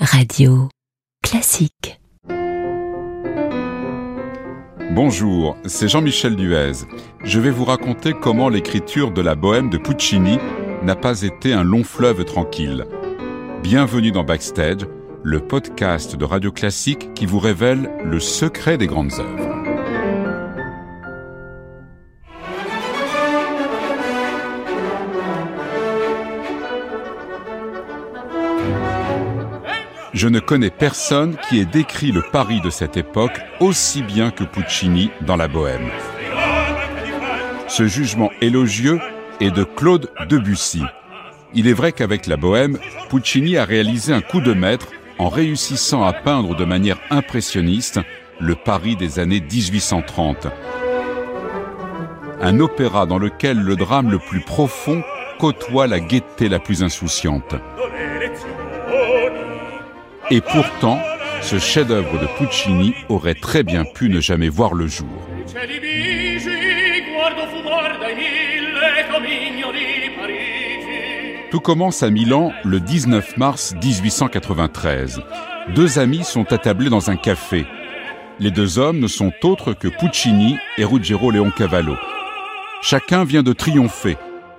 Radio Classique. Bonjour, c'est Jean-Michel Duez. Je vais vous raconter comment l'écriture de la bohème de Puccini n'a pas été un long fleuve tranquille. Bienvenue dans Backstage, le podcast de Radio Classique qui vous révèle le secret des grandes œuvres. Je ne connais personne qui ait décrit le Paris de cette époque aussi bien que Puccini dans la Bohème. Ce jugement élogieux est de Claude Debussy. Il est vrai qu'avec la Bohème, Puccini a réalisé un coup de maître en réussissant à peindre de manière impressionniste le Paris des années 1830. Un opéra dans lequel le drame le plus profond côtoie la gaieté la plus insouciante. Et pourtant, ce chef-d'œuvre de Puccini aurait très bien pu ne jamais voir le jour. Tout commence à Milan le 19 mars 1893. Deux amis sont attablés dans un café. Les deux hommes ne sont autres que Puccini et Ruggiero Leoncavallo. Chacun vient de triompher.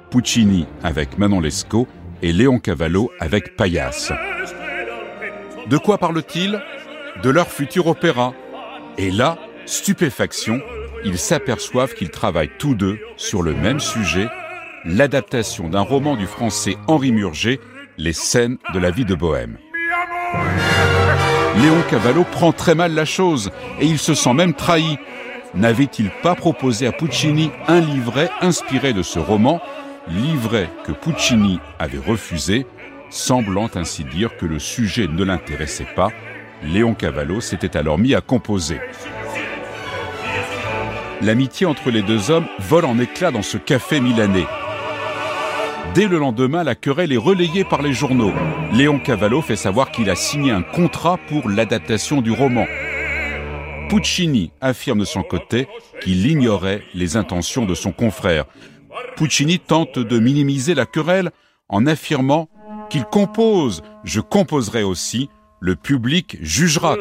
Puccini avec Manon Lescaut et Leoncavallo avec Paillasse. De quoi parle-t-il De leur futur opéra. Et là, stupéfaction, ils s'aperçoivent qu'ils travaillent tous deux sur le même sujet, l'adaptation d'un roman du français Henri Murger, Les scènes de la vie de Bohème. Léon Cavallo prend très mal la chose et il se sent même trahi. N'avait-il pas proposé à Puccini un livret inspiré de ce roman, livret que Puccini avait refusé semblant ainsi dire que le sujet ne l'intéressait pas, Léon Cavallo s'était alors mis à composer. L'amitié entre les deux hommes vole en éclats dans ce café milanais. Dès le lendemain, la querelle est relayée par les journaux. Léon Cavallo fait savoir qu'il a signé un contrat pour l'adaptation du roman. Puccini affirme de son côté qu'il ignorait les intentions de son confrère. Puccini tente de minimiser la querelle en affirmant qu'il compose, je composerai aussi, le public jugera.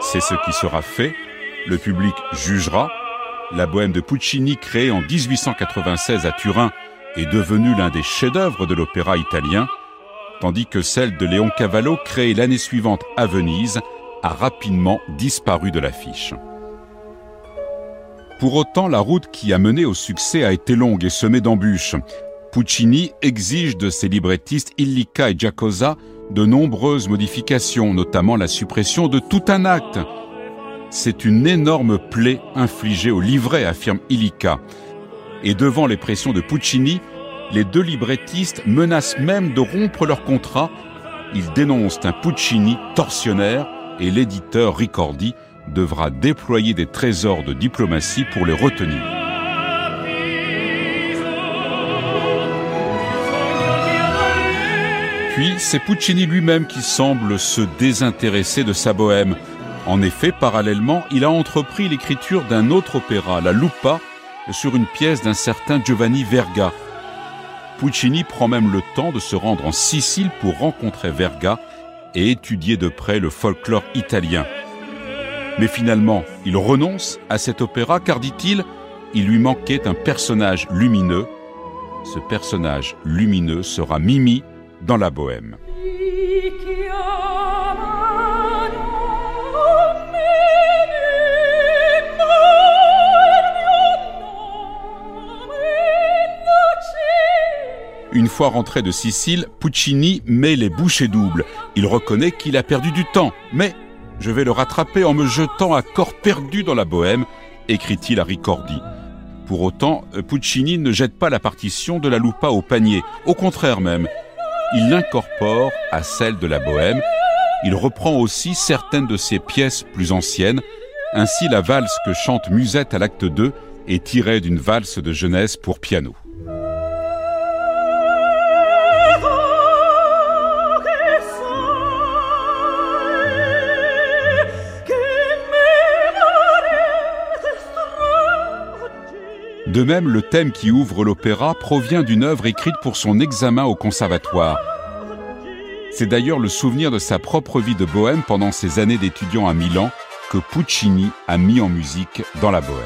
C'est ce qui sera fait, le public jugera. La bohème de Puccini, créée en 1896 à Turin, est devenue l'un des chefs-d'œuvre de l'opéra italien, tandis que celle de Léon Cavallo, créée l'année suivante à Venise, a rapidement disparu de l'affiche. Pour autant, la route qui a mené au succès a été longue et semée d'embûches. Puccini exige de ses librettistes Illica et Giacosa de nombreuses modifications, notamment la suppression de tout un acte. C'est une énorme plaie infligée au livret, affirme Illica. Et devant les pressions de Puccini, les deux librettistes menacent même de rompre leur contrat. Ils dénoncent un Puccini torsionnaire et l'éditeur Ricordi devra déployer des trésors de diplomatie pour les retenir. Puis, c'est Puccini lui-même qui semble se désintéresser de sa bohème. En effet, parallèlement, il a entrepris l'écriture d'un autre opéra, La Lupa, sur une pièce d'un certain Giovanni Verga. Puccini prend même le temps de se rendre en Sicile pour rencontrer Verga et étudier de près le folklore italien. Mais finalement, il renonce à cet opéra car, dit-il, il lui manquait un personnage lumineux. Ce personnage lumineux sera Mimi dans la Bohème. Une fois rentré de Sicile, Puccini met les bouchées doubles. Il reconnaît qu'il a perdu du temps, mais je vais le rattraper en me jetant à corps perdu dans la bohème, écrit-il à Ricordi. Pour autant, Puccini ne jette pas la partition de la Lupa au panier, au contraire même. Il l'incorpore à celle de la bohème. Il reprend aussi certaines de ses pièces plus anciennes. Ainsi, la valse que chante Musette à l'acte 2 est tirée d'une valse de jeunesse pour piano. De même, le thème qui ouvre l'opéra provient d'une œuvre écrite pour son examen au conservatoire. C'est d'ailleurs le souvenir de sa propre vie de bohème pendant ses années d'étudiant à Milan que Puccini a mis en musique dans la bohème.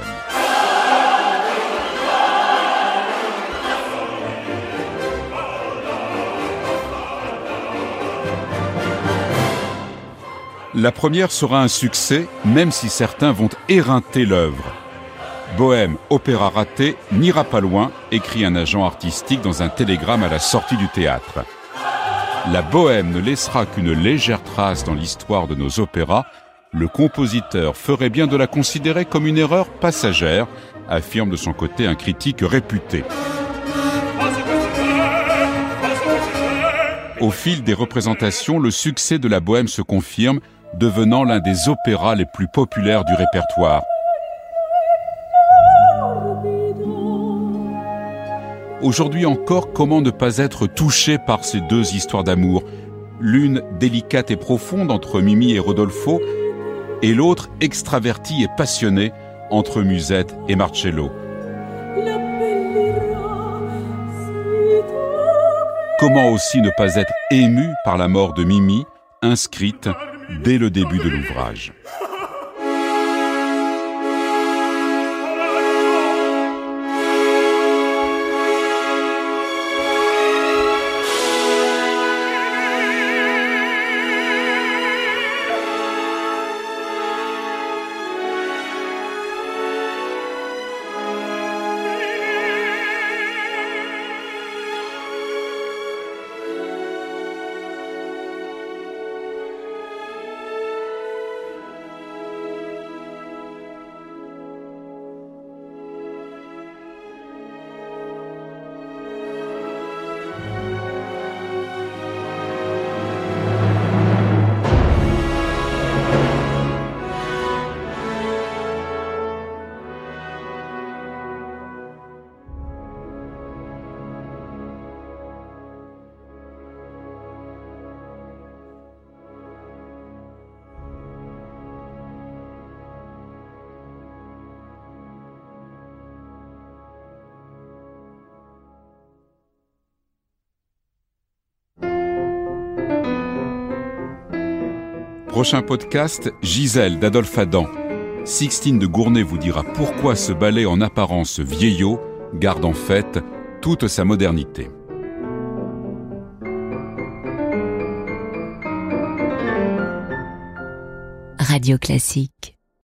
La première sera un succès, même si certains vont éreinter l'œuvre. Bohème, opéra raté, n'ira pas loin, écrit un agent artistique dans un télégramme à la sortie du théâtre. La bohème ne laissera qu'une légère trace dans l'histoire de nos opéras. Le compositeur ferait bien de la considérer comme une erreur passagère, affirme de son côté un critique réputé. Au fil des représentations, le succès de la bohème se confirme devenant l'un des opéras les plus populaires du répertoire. Aujourd'hui encore, comment ne pas être touché par ces deux histoires d'amour? L'une délicate et profonde entre Mimi et Rodolfo, et l'autre extravertie et passionnée entre Musette et Marcello. Comment aussi ne pas être ému par la mort de Mimi, inscrite dès le début de l'ouvrage? Prochain podcast, Gisèle d'Adolphe Adam. Sixtine de Gournay vous dira pourquoi ce ballet en apparence vieillot garde en fait toute sa modernité. Radio Classique